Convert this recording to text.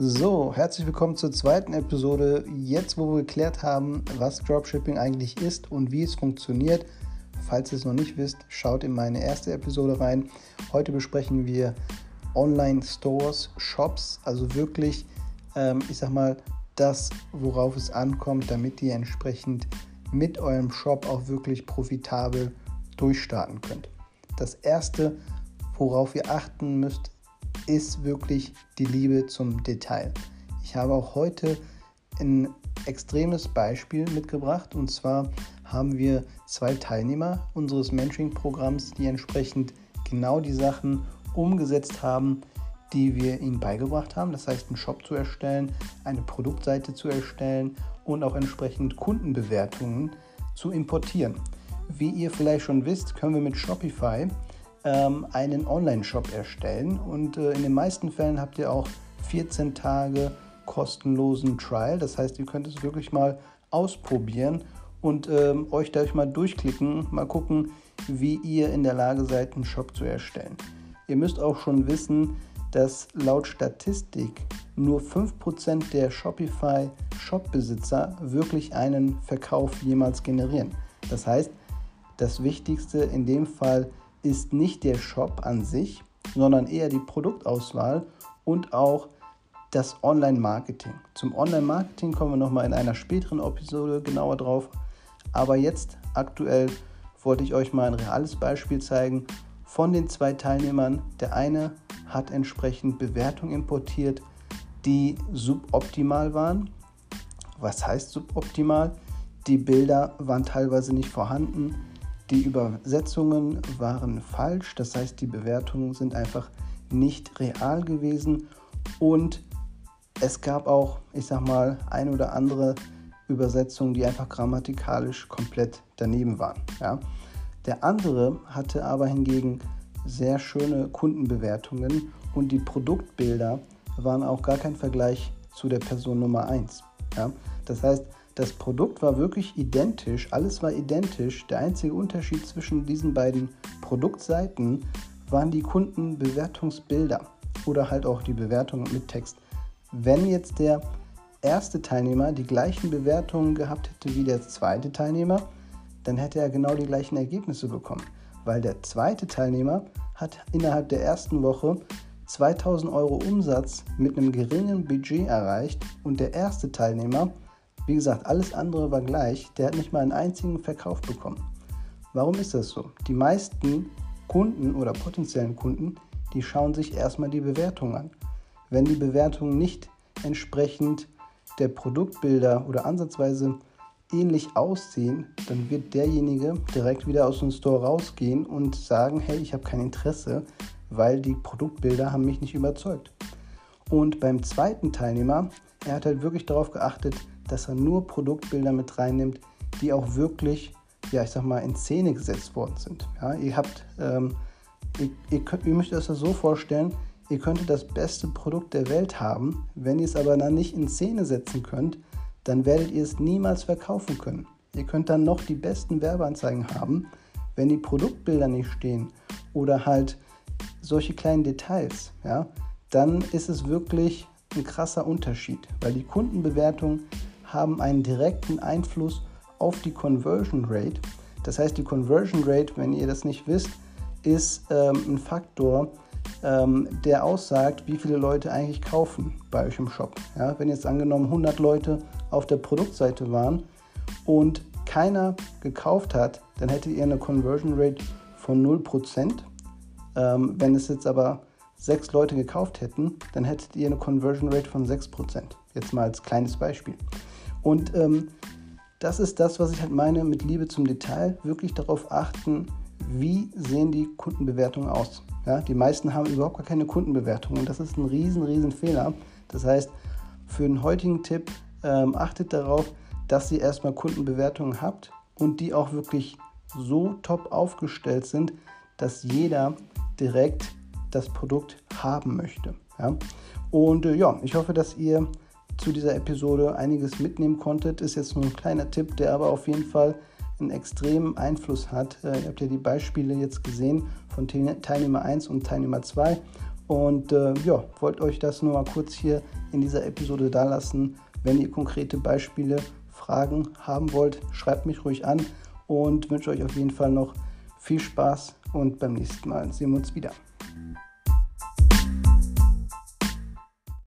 So, herzlich willkommen zur zweiten Episode. Jetzt, wo wir geklärt haben, was Dropshipping eigentlich ist und wie es funktioniert. Falls ihr es noch nicht wisst, schaut in meine erste Episode rein. Heute besprechen wir Online-Stores, Shops, also wirklich, ähm, ich sag mal, das, worauf es ankommt, damit ihr entsprechend mit eurem Shop auch wirklich profitabel durchstarten könnt. Das erste, worauf ihr achten müsst, ist wirklich die Liebe zum Detail. Ich habe auch heute ein extremes Beispiel mitgebracht und zwar haben wir zwei Teilnehmer unseres Mentoring-Programms, die entsprechend genau die Sachen umgesetzt haben, die wir ihnen beigebracht haben. Das heißt, einen Shop zu erstellen, eine Produktseite zu erstellen und auch entsprechend Kundenbewertungen zu importieren. Wie ihr vielleicht schon wisst, können wir mit Shopify ähm, einen Online-Shop erstellen. Und äh, in den meisten Fällen habt ihr auch 14 Tage kostenlosen Trial. Das heißt, ihr könnt es wirklich mal ausprobieren und ähm, euch dadurch mal durchklicken, mal gucken, wie ihr in der Lage seid, einen Shop zu erstellen. Ihr müsst auch schon wissen, dass laut Statistik nur 5% der Shopify Shop-Besitzer wirklich einen Verkauf jemals generieren. Das heißt, das Wichtigste in dem Fall ist nicht der Shop an sich, sondern eher die Produktauswahl und auch das Online-Marketing. Zum Online-Marketing kommen wir nochmal in einer späteren Episode genauer drauf. Aber jetzt aktuell wollte ich euch mal ein reales Beispiel zeigen von den zwei Teilnehmern. Der eine hat entsprechend Bewertungen importiert, die suboptimal waren. Was heißt suboptimal? Die Bilder waren teilweise nicht vorhanden. Die Übersetzungen waren falsch, das heißt die Bewertungen sind einfach nicht real gewesen und es gab auch, ich sag mal, ein oder andere Übersetzungen, die einfach grammatikalisch komplett daneben waren. Ja. Der andere hatte aber hingegen sehr schöne Kundenbewertungen und die Produktbilder waren auch gar kein Vergleich zu der Person Nummer 1. Ja. Das heißt, das Produkt war wirklich identisch, alles war identisch. Der einzige Unterschied zwischen diesen beiden Produktseiten waren die Kundenbewertungsbilder oder halt auch die Bewertungen mit Text. Wenn jetzt der erste Teilnehmer die gleichen Bewertungen gehabt hätte wie der zweite Teilnehmer, dann hätte er genau die gleichen Ergebnisse bekommen, weil der zweite Teilnehmer hat innerhalb der ersten Woche 2000 Euro Umsatz mit einem geringen Budget erreicht und der erste Teilnehmer wie gesagt, alles andere war gleich. Der hat nicht mal einen einzigen Verkauf bekommen. Warum ist das so? Die meisten Kunden oder potenziellen Kunden, die schauen sich erstmal die Bewertung an. Wenn die Bewertungen nicht entsprechend der Produktbilder oder ansatzweise ähnlich aussehen, dann wird derjenige direkt wieder aus dem Store rausgehen und sagen, hey, ich habe kein Interesse, weil die Produktbilder haben mich nicht überzeugt. Und beim zweiten Teilnehmer, er hat halt wirklich darauf geachtet, dass er nur Produktbilder mit reinnimmt, die auch wirklich, ja, ich sag mal, in Szene gesetzt worden sind. Ja, ihr habt, ähm, ihr, ihr, könnt, ihr müsst euch das so vorstellen, ihr könntet das beste Produkt der Welt haben, wenn ihr es aber dann nicht in Szene setzen könnt, dann werdet ihr es niemals verkaufen können. Ihr könnt dann noch die besten Werbeanzeigen haben, wenn die Produktbilder nicht stehen oder halt solche kleinen Details, ja, dann ist es wirklich ein krasser Unterschied, weil die Kundenbewertung haben einen direkten Einfluss auf die Conversion Rate. Das heißt, die Conversion Rate, wenn ihr das nicht wisst, ist ähm, ein Faktor, ähm, der aussagt, wie viele Leute eigentlich kaufen bei euch im Shop. Ja, wenn jetzt angenommen 100 Leute auf der Produktseite waren und keiner gekauft hat, dann hättet ihr eine Conversion Rate von 0%. Ähm, wenn es jetzt aber sechs Leute gekauft hätten, dann hättet ihr eine Conversion Rate von 6%. Jetzt mal als kleines Beispiel. Und ähm, das ist das, was ich halt meine mit Liebe zum Detail. Wirklich darauf achten, wie sehen die Kundenbewertungen aus. Ja, die meisten haben überhaupt gar keine Kundenbewertungen und das ist ein riesen, riesen Fehler. Das heißt, für den heutigen Tipp ähm, achtet darauf, dass ihr erstmal Kundenbewertungen habt und die auch wirklich so top aufgestellt sind, dass jeder direkt das Produkt haben möchte. Ja? Und äh, ja, ich hoffe, dass ihr zu dieser Episode einiges mitnehmen konntet. Ist jetzt nur ein kleiner Tipp, der aber auf jeden Fall einen extremen Einfluss hat. Äh, ihr habt ja die Beispiele jetzt gesehen von Teilnehmer 1 und Teilnehmer 2 Und äh, ja, wollte euch das nur mal kurz hier in dieser Episode da lassen. Wenn ihr konkrete Beispiele, Fragen haben wollt, schreibt mich ruhig an und wünsche euch auf jeden Fall noch viel Spaß und beim nächsten Mal sehen wir uns wieder. Mm-hmm.